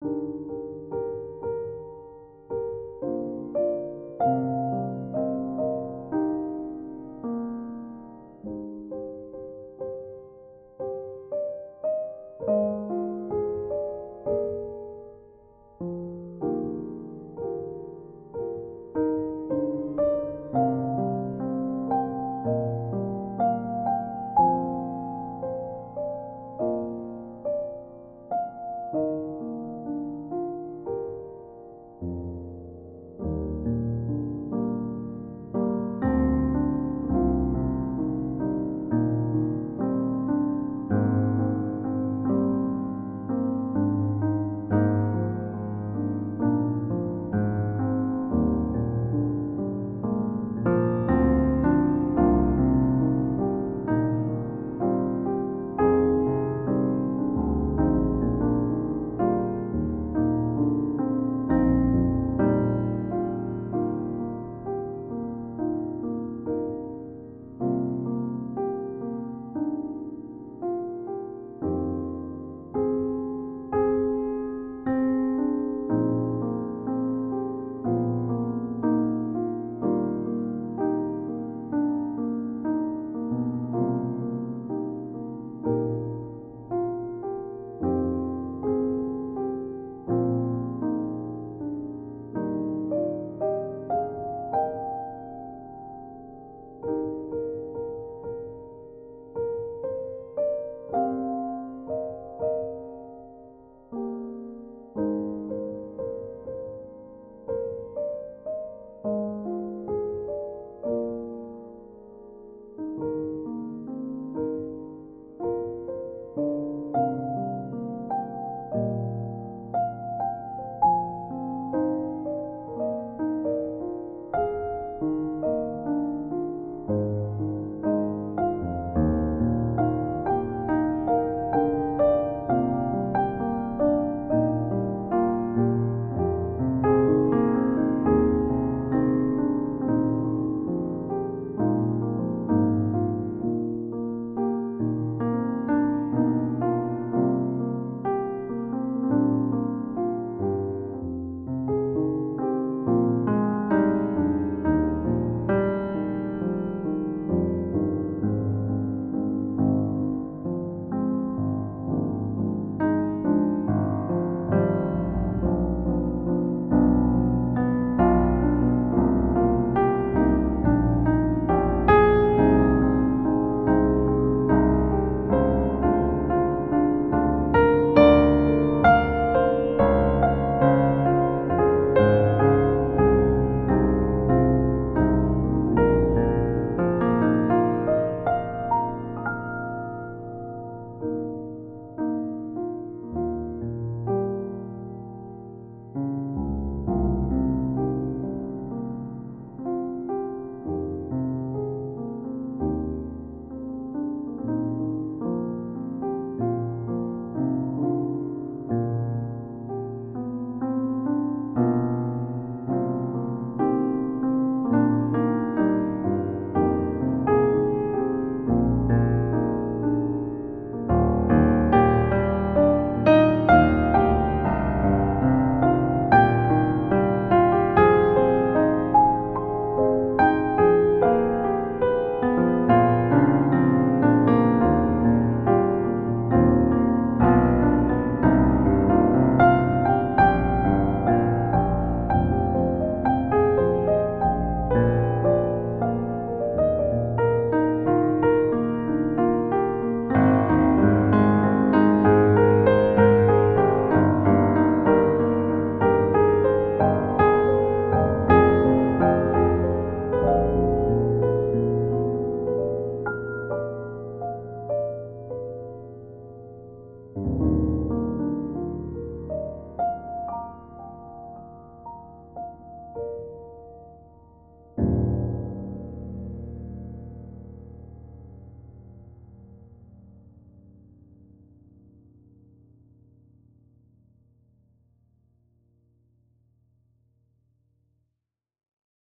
you